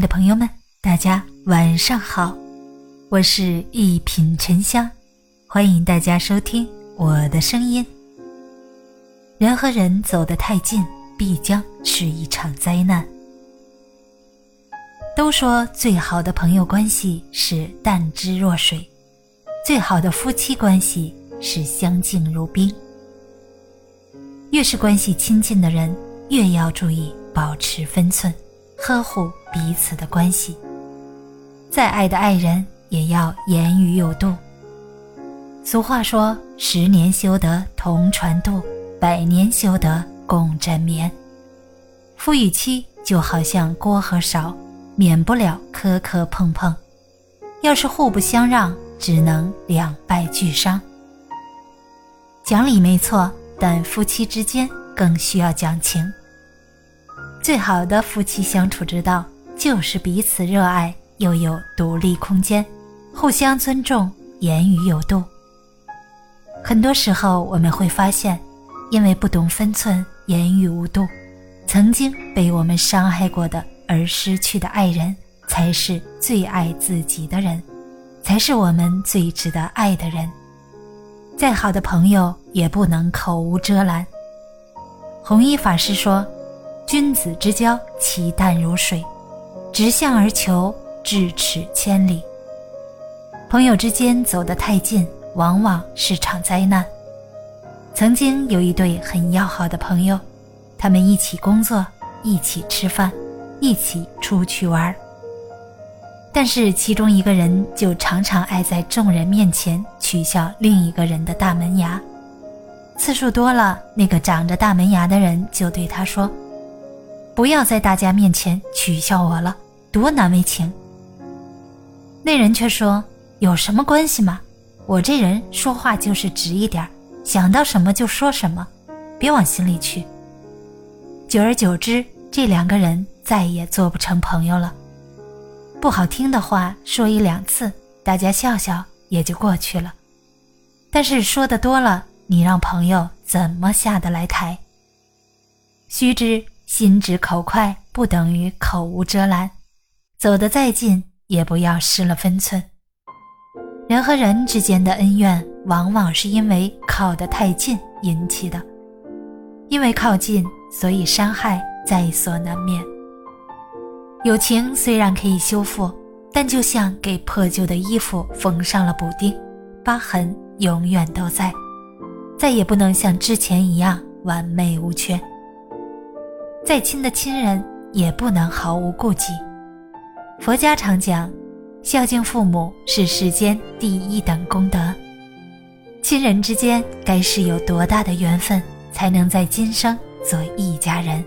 的朋友们，大家晚上好，我是一品沉香，欢迎大家收听我的声音。人和人走得太近，必将是一场灾难。都说最好的朋友关系是淡之若水，最好的夫妻关系是相敬如宾。越是关系亲近的人，越要注意保持分寸。呵护彼此的关系，再爱的爱人也要言语有度。俗话说：“十年修得同船渡，百年修得共枕眠。”夫与妻就好像锅和勺，免不了磕磕碰碰。要是互不相让，只能两败俱伤。讲理没错，但夫妻之间更需要讲情。最好的夫妻相处之道，就是彼此热爱，又有独立空间，互相尊重，言语有度。很多时候，我们会发现，因为不懂分寸，言语无度，曾经被我们伤害过的而失去的爱人，才是最爱自己的人，才是我们最值得爱的人。再好的朋友，也不能口无遮拦。弘一法师说。君子之交，其淡如水；直向而求，咫尺千里。朋友之间走得太近，往往是场灾难。曾经有一对很要好的朋友，他们一起工作，一起吃饭，一起出去玩但是其中一个人就常常爱在众人面前取笑另一个人的大门牙，次数多了，那个长着大门牙的人就对他说。不要在大家面前取笑我了，多难为情。那人却说：“有什么关系吗？我这人说话就是直一点想到什么就说什么，别往心里去。”久而久之，这两个人再也做不成朋友了。不好听的话说一两次，大家笑笑也就过去了。但是说的多了，你让朋友怎么下得来台？须知。心直口快不等于口无遮拦，走得再近也不要失了分寸。人和人之间的恩怨，往往是因为靠得太近引起的，因为靠近，所以伤害在所难免。友情虽然可以修复，但就像给破旧的衣服缝上了补丁，疤痕永远都在，再也不能像之前一样完美无缺。再亲的亲人也不能毫无顾忌。佛家常讲，孝敬父母是世间第一等功德。亲人之间该是有多大的缘分，才能在今生做一家人，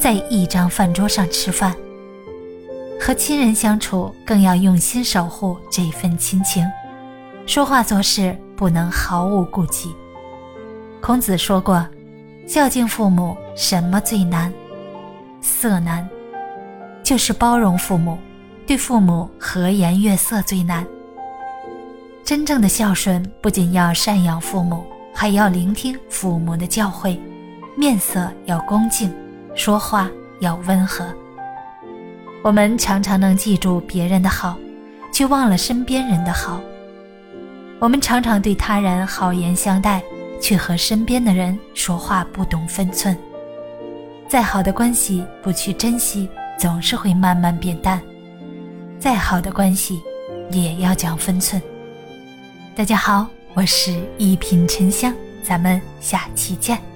在一张饭桌上吃饭？和亲人相处，更要用心守护这份亲情，说话做事不能毫无顾忌。孔子说过。孝敬父母，什么最难？色难，就是包容父母，对父母和颜悦色最难。真正的孝顺，不仅要赡养父母，还要聆听父母的教诲，面色要恭敬，说话要温和。我们常常能记住别人的好，却忘了身边人的好。我们常常对他人好言相待。却和身边的人说话不懂分寸，再好的关系不去珍惜，总是会慢慢变淡。再好的关系，也要讲分寸。大家好，我是一品沉香，咱们下期见。